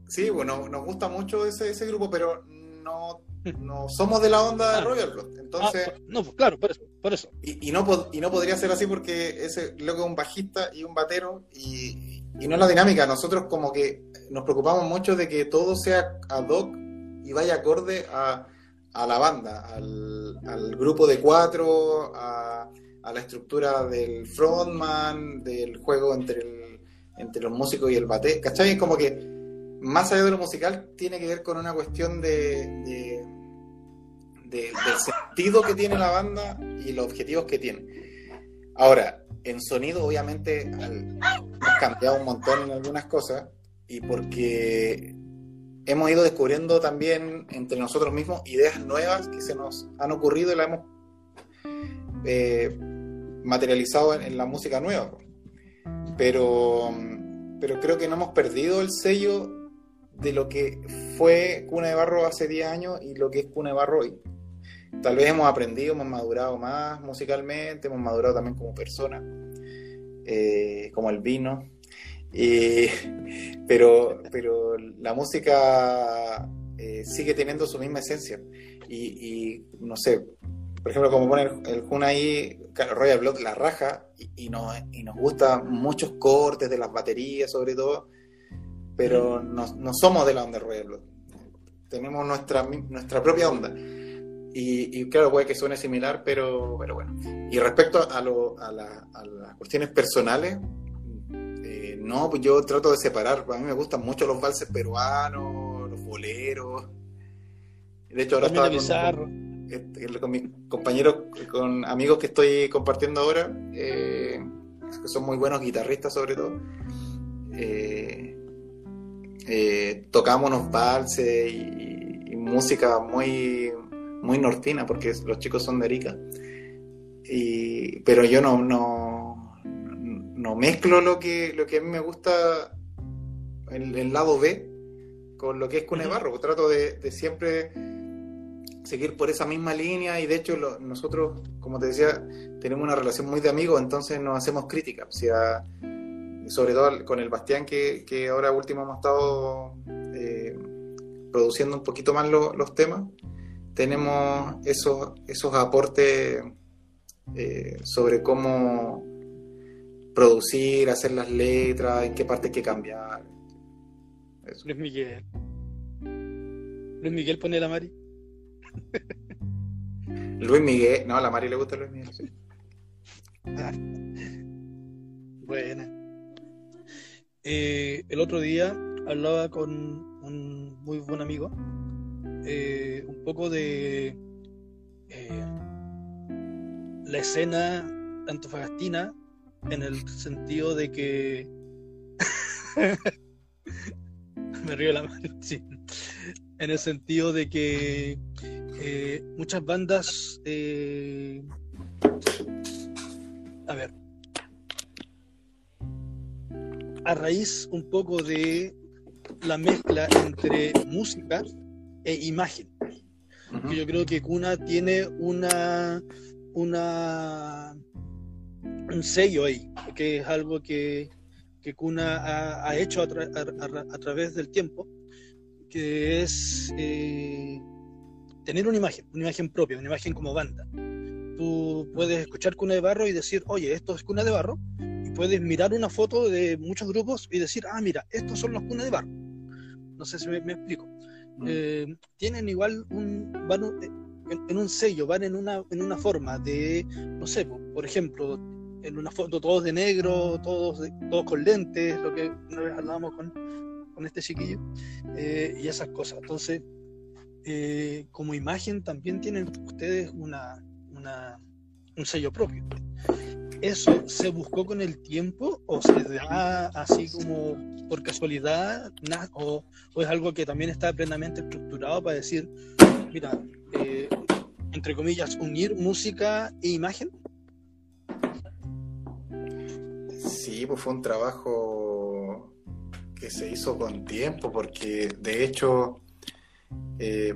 Sí, bueno, nos gusta mucho ese, ese grupo, pero no, no somos de la onda de ah. Royal Blood. Entonces, ah, no, pues, claro, por eso. Por eso. Y, no, y no podría ser así porque ese luego es un bajista y un batero y, y no es la dinámica. Nosotros como que nos preocupamos mucho de que todo sea ad hoc y vaya acorde a a la banda, al, grupo de cuatro, a, la estructura del frontman, del juego entre, entre los músicos y el bate. ¿Cachai? Es como que más allá de lo musical tiene que ver con una cuestión de, del sentido que tiene la banda y los objetivos que tiene. Ahora, en sonido obviamente hemos cambiado un montón en algunas cosas y porque hemos ido descubriendo también entre nosotros mismos ideas nuevas que se nos han ocurrido y las hemos eh, materializado en, la música nueva. Pero, pero creo que no hemos perdido el sello de lo que fue Cuna de Barro hace 10 años y lo que es Cuna de Barro hoy. Tal vez hemos aprendido, hemos madurado más musicalmente, hemos madurado también como persona, eh, como el vino, pero, pero la música eh, sigue teniendo su misma esencia. Y, no sé, por ejemplo, como pone el, Jun ahí, Royal Blood la raja, y, nos, y nos gustan muchos cortes de las baterías, sobre todo, pero no, no somos de la onda Royal Blood. Tenemos nuestra, nuestra propia onda. Y, claro, puede que suene similar, pero, pero bueno. Y respecto a, lo, a, a las cuestiones personales, no, pues yo trato de separar. A mí me gustan mucho los valses peruanos, los boleros. De hecho, ahora estaba este, con, mis compañeros, con amigos que estoy compartiendo ahora, eh, que son muy buenos guitarristas sobre todo. Eh, eh, tocamos unos valses y, música muy, muy nortina, porque los chicos son de Arica. Y, pero yo no, no, no mezclo lo que, lo que a mí me gusta, el, el lado B, con lo que es Cunebarro. Pues trato de, siempre seguir por esa misma línea y de hecho nosotros, como te decía, tenemos una relación muy de amigos, entonces nos hacemos críticas. O sea, sobre todo con el Bastián, que, ahora último hemos estado eh, produciendo un poquito más los temas, tenemos esos, esos aportes eh, sobre cómo producir, hacer las letras, en qué parte hay que cambiar. Luis Miguel. Luis Miguel pone la Mari. Luis Miguel, no, a la Mari le gusta Luis Miguel. Sí. Buena. Eh, el otro día hablaba con un muy buen amigo eh, un poco de eh, la escena antofagastina en el sentido de que me río la mano, sí. En el sentido de que eh, muchas bandas, eh, a ver, a raíz un poco de la mezcla entre música e imagen. Yo creo que Cuna tiene una, una un sello ahí, que es algo que, que Kuna ha, hecho a, través del tiempo, que es eh, tener una imagen, una imagen propia, una imagen como banda. tú puedes escuchar Cuna de Barro y decir, oye, esto es Cuna de Barro, puedes mirar una foto de muchos grupos y decir, ah, mira, estos son los Cuna de Barro. No sé si me, explico. Mm. Eh, tienen igual un, van en, un sello, van en una, en una forma de, no sé, por ejemplo, en una foto todos de negro, todos, todos con lentes, lo que una vez hablábamos con, con este chiquillo, eh, y esas cosas. Entonces, eh, como imagen también tienen ustedes una, un sello propio. ¿Eso se buscó con el tiempo o se da así como por casualidad o, es algo que también está plenamente estructurado para decir, mira, eh, entre comillas, unir música e imagen? Sí, pues fue un trabajo que se hizo con tiempo porque de hecho eh,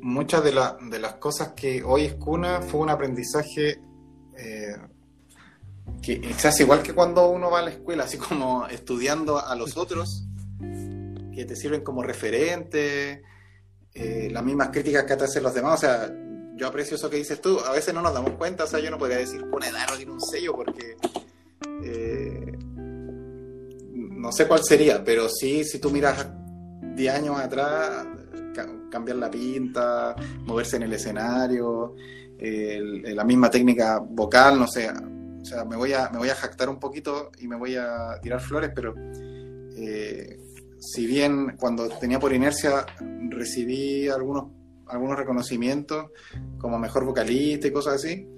muchas de, de, las cosas que hoy es cuna fue un aprendizaje eh, que hace igual que cuando uno va a la escuela, así como estudiando a los otros, que te sirven como referente, eh, las mismas críticas que te hacen los demás, o sea, yo aprecio eso que dices tú, a veces no nos damos cuenta, o sea, yo no podría decir pone Darro tiene un sello porque no sé cuál sería, pero sí, si tú miras 10 años atrás, cambiar la pinta, moverse en el escenario, la misma técnica vocal, no sé. O sea, me voy, a, me voy a jactar un poquito y me voy a tirar flores, pero eh, si bien cuando tenía por inercia recibí algunos, algunos reconocimientos como mejor vocalista y cosas así,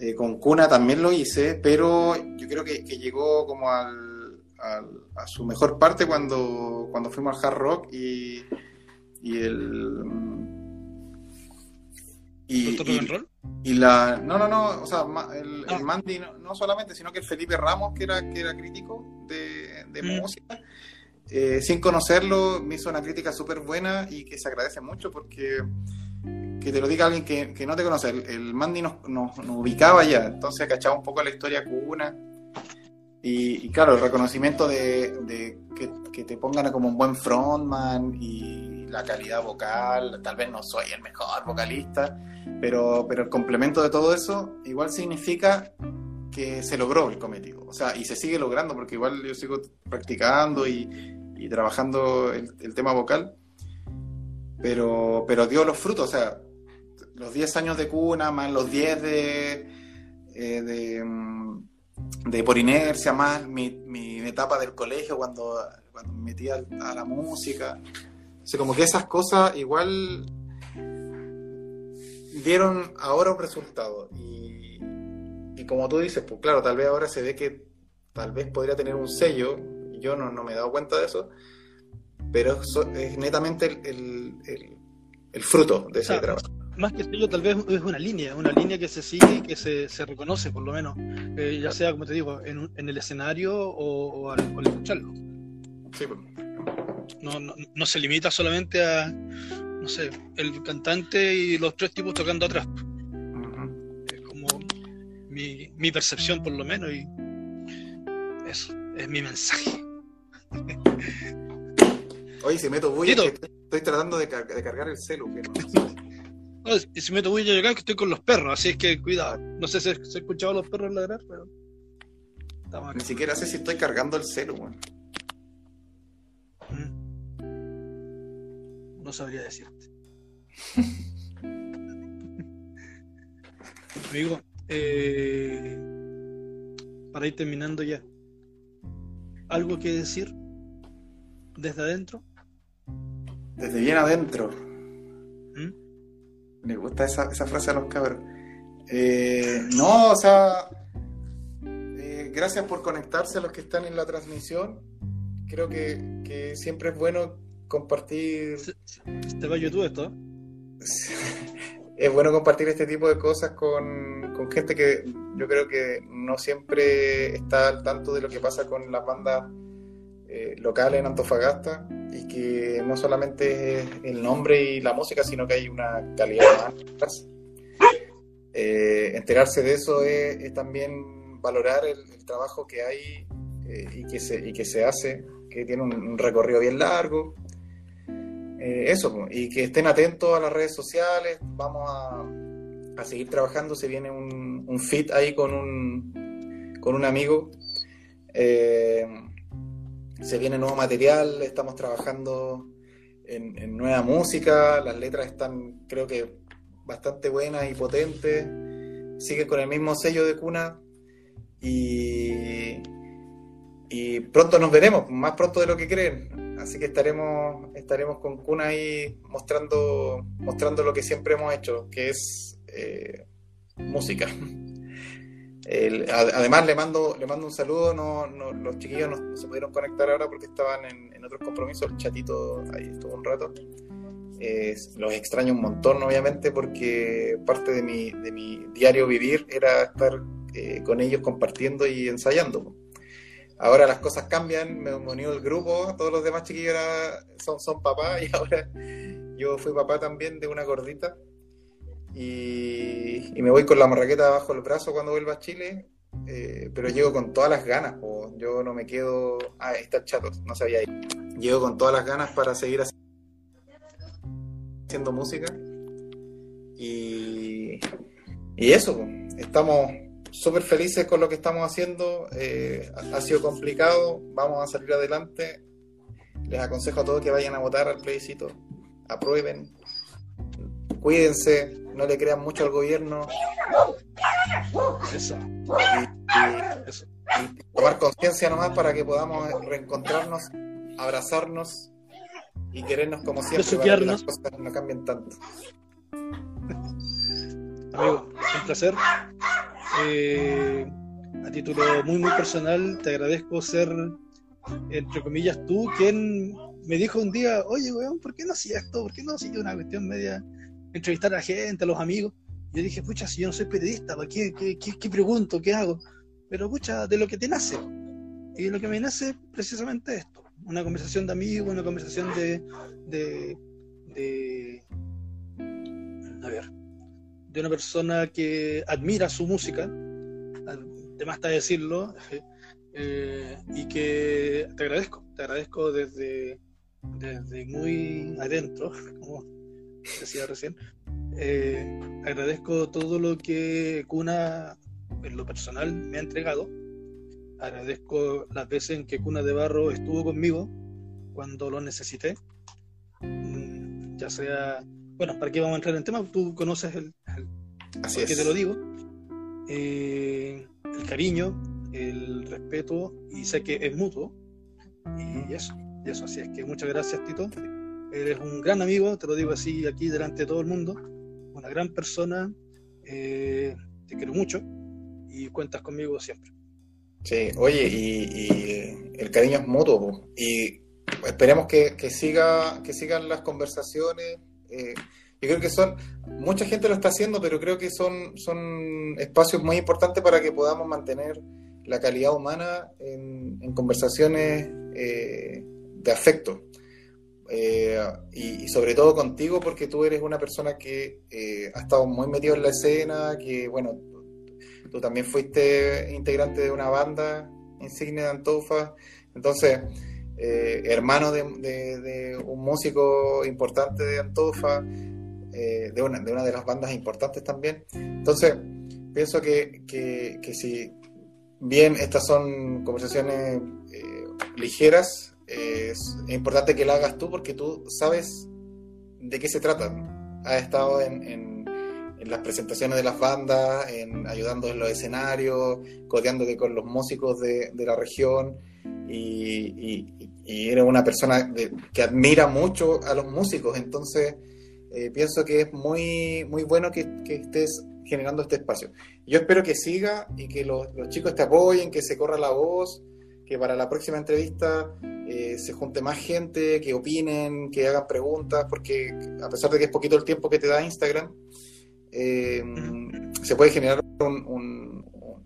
eh, con Cuna también lo hice, pero yo creo que llegó como al a, su mejor parte cuando, cuando fuimos al hard rock y, y el y, y, la no no no o sea el, ah. Mandy no, solamente sino que el Felipe Ramos que era que era crítico de, de mm. música eh, sin conocerlo me hizo una crítica súper buena y que se agradece mucho porque que te lo diga alguien que, que no te conoce el, Mandy nos, nos, nos, ubicaba ya entonces cachaba un poco la historia cuna y, claro, el reconocimiento de, que, te pongan como un buen frontman y la calidad vocal, tal vez no soy el mejor vocalista, pero, pero el complemento de todo eso igual significa que se logró el cometido. O sea, y se sigue logrando porque igual yo sigo practicando y, trabajando el, tema vocal, pero, pero dio los frutos. O sea, los 10 años de cuna más los 10 de, eh, de mm, de por inercia más mi, mi etapa del colegio cuando, cuando me metí a, la música. O como que esas cosas igual dieron ahora un resultado. Y, y, como tú dices, pues claro, tal vez ahora se ve que tal vez podría tener un sello, yo no, no me he dado cuenta de eso, pero es netamente el, el, el, fruto de ese trabajo más que sello, tal vez es una línea, una línea que se sigue y que se, se reconoce, por lo menos, eh, ya sea, como te digo, en, en el escenario o, al, escucharlo. Sí, pues. No, no, no, se limita solamente a, no sé, el cantante y los tres tipos tocando atrás. Es como mi, mi percepción, por lo menos, y eso, es mi mensaje. Oye, si meto bulla, estoy, tratando de, de, cargar el celu, que no. y si meto bulla acá que estoy con los perros, así es que cuidado. No sé si se escuchado los perros ladrar, pero. Ni siquiera sé si estoy cargando el celu, weón. No sabría decirte. Amigo, eh, para ir terminando ya, ¿algo que decir desde adentro? Desde bien adentro. Me gusta esa, esa frase a los cabros. Eh, no, o sea, eh, gracias por conectarse a los que están en la transmisión. Creo que, que siempre es bueno compartir. ¿Te va a YouTube esto? es bueno compartir este tipo de cosas con, con, gente que yo creo que no siempre está al tanto de lo que pasa con las bandas eh, locales en Antofagasta y que no solamente es el nombre y la música, sino que hay una calidad más. Eh, enterarse de eso es, también valorar el, trabajo que hay eh, y, que se, y que se hace, que tiene un, recorrido bien largo. Eh, eso, y que estén atentos a las redes sociales, vamos a, a seguir trabajando. Se viene un, un fit ahí con un, con un amigo. Eh, se viene nuevo material, estamos trabajando en, nueva música, las letras están creo que bastante buenas y potentes, siguen con el mismo sello de cuna y, y pronto nos veremos, más pronto de lo que creen. Así que estaremos, estaremos con Cuna ahí mostrando, mostrando lo que siempre hemos hecho, que es eh, música. además le mando, le mando un saludo, no, los chiquillos no, se pudieron conectar ahora porque estaban en, otros compromisos, el chatito ahí estuvo un rato. los extraño un montón, obviamente, porque parte de mi, de mi diario vivir era estar eh, con ellos compartiendo y ensayando. Ahora las cosas cambian, me unido al grupo, todos los demás chiquillos son, son papás y ahora yo fui papá también de una gordita. Y, me voy con la marraqueta bajo el brazo cuando vuelva a Chile, eh, pero llego con todas las ganas, yo no me quedo, ah, está chato, no sabía ir. Llego con todas las ganas para seguir haciendo música. Y, y eso, estamos súper felices con lo que estamos haciendo. Eh, ha sido complicado, vamos a salir adelante. Les aconsejo a todos que vayan a votar al plebiscito, aprueben, cuídense, no le crean mucho al gobierno. Eso. Y, tomar conciencia nomás para que podamos reencontrarnos, abrazarnos y querernos como siempre para que las cosas no cambien tanto. Amigo, un placer. Eh, a título muy, muy personal, te agradezco ser, entre comillas, tú quien me dijo un día, oye, weón, ¿por qué no hacía esto? ¿Por qué no hacía una cuestión media, entrevistar a la gente, a los amigos? Yo dije, pucha, si yo no soy periodista, ¿qué, qué, qué, pregunto? ¿Qué hago? Pero, pucha, de lo que te nace. Y lo que me nace precisamente esto. Una conversación de amigos, una conversación de, de, de a ver, de una persona que admira su música, te basta decirlo, eh, y que te agradezco, te agradezco desde, desde muy adentro, como decía recién, eh, agradezco todo lo que Cuna en lo personal me ha entregado, agradezco las veces en que Cuna de Barro estuvo conmigo cuando lo necesité, mm, ya sea bueno, ¿para qué vamos a entrar en tema? Tú conoces el, Así es. te lo digo. Eh, el cariño, el respeto, y sé que es mutuo. Y eso, y eso. Así es que muchas gracias, Tito. Eres un gran amigo, te lo digo así aquí delante de todo el mundo. Una gran persona. Eh, te quiero mucho y cuentas conmigo siempre. Sí, oye, y, el cariño es mutuo. Y esperemos que, que, siga, que sigan las conversaciones eh, yo creo que son, mucha gente lo está haciendo, pero creo que son, son espacios muy importantes para que podamos mantener la calidad humana en, conversaciones eh, de afecto. Eh, y, sobre todo contigo, porque tú eres una persona que ha estado muy metido en la escena, que bueno, tú también fuiste integrante de una banda insignia de Antofa, entonces eh, hermano de, un músico importante de Antofa, eh, de, una, de de las bandas importantes también. Entonces, pienso que, si bien estas son conversaciones eh, ligeras, es importante que la hagas tú porque tú sabes de qué se trata. Has estado en, las presentaciones de las bandas, en ayudando en los escenarios, codeándote con los músicos de, la región y, y eres una persona que admira mucho a los músicos, entonces eh, pienso que es muy, muy bueno que, estés generando este espacio. Yo espero que siga y que los, chicos te apoyen, que se corra la voz, que para la próxima entrevista eh, se junte más gente, que opinen, que hagan preguntas, porque a pesar de que es poquito el tiempo que te da Instagram, eh, se puede generar un,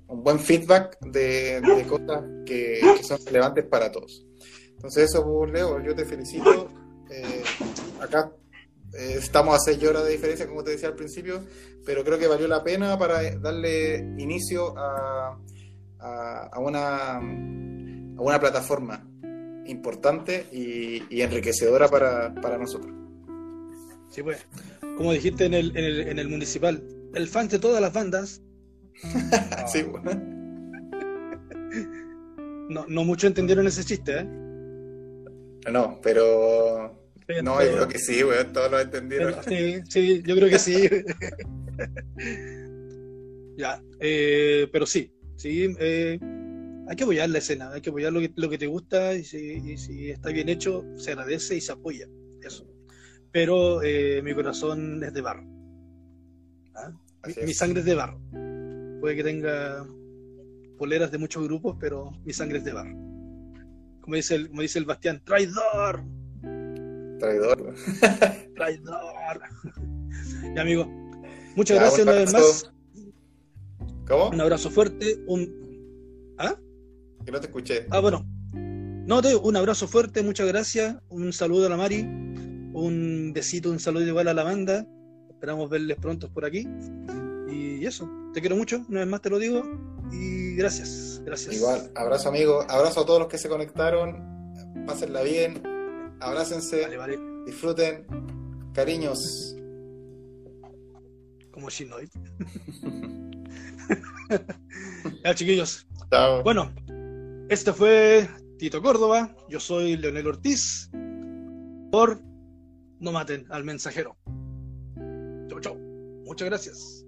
buen feedback de, cosas que son relevantes para todos. Entonces eso, Leo, yo te felicito. Eh, acá eh, estamos a seis horas de diferencia, como te decía al principio, pero creo que valió la pena para darle inicio a, a, una, a una plataforma importante y, enriquecedora para, para, nosotros. Sí, pues, como dijiste en el, en el, en el municipal, el fan de todas las bandas. sí, bueno. No, no muchos entendieron ese chiste, ¿eh? No, pero. No, yo creo que sí, weón, todos lo entendieron. pero- sí, sí, yo creo que sí. ya, eh, pero sí, sí, eh, hay que apoyar la escena, hay que apoyar lo que, lo que te gusta y si, y si está bien hecho, se agradece y se apoya. Eso. Pero eh, mi corazón es de barro. ¿ah? Mi, mi sangre es de barro. Puede que tenga poleras de muchos grupos, pero mi sangre es de barro. Como dice el, como dice el Bastián, traidor, Traidor. traidor. y amigo, muchas Ya, gracias un una vez más. ¿Cómo? Un abrazo fuerte. Un... ¿Ah? Que no te escuché. ah, bueno. No, te digo, un abrazo fuerte, muchas gracias. Un saludo a la Mari. Un besito, un saludo igual a la banda. Esperamos verles pronto por aquí. Y eso, te quiero mucho, una vez más te lo digo. Y gracias, gracias. Igual, abrazo amigo, abrazo a todos los que se conectaron, pásenla bien, abrácense, Vale, vale. disfruten, cariños. Como Shinoid. ya, chiquillos. Chao. Bueno, este fue Tito Córdoba. Yo soy Leonel Ortiz. Por No maten al mensajero. Chau, chau. Muchas gracias.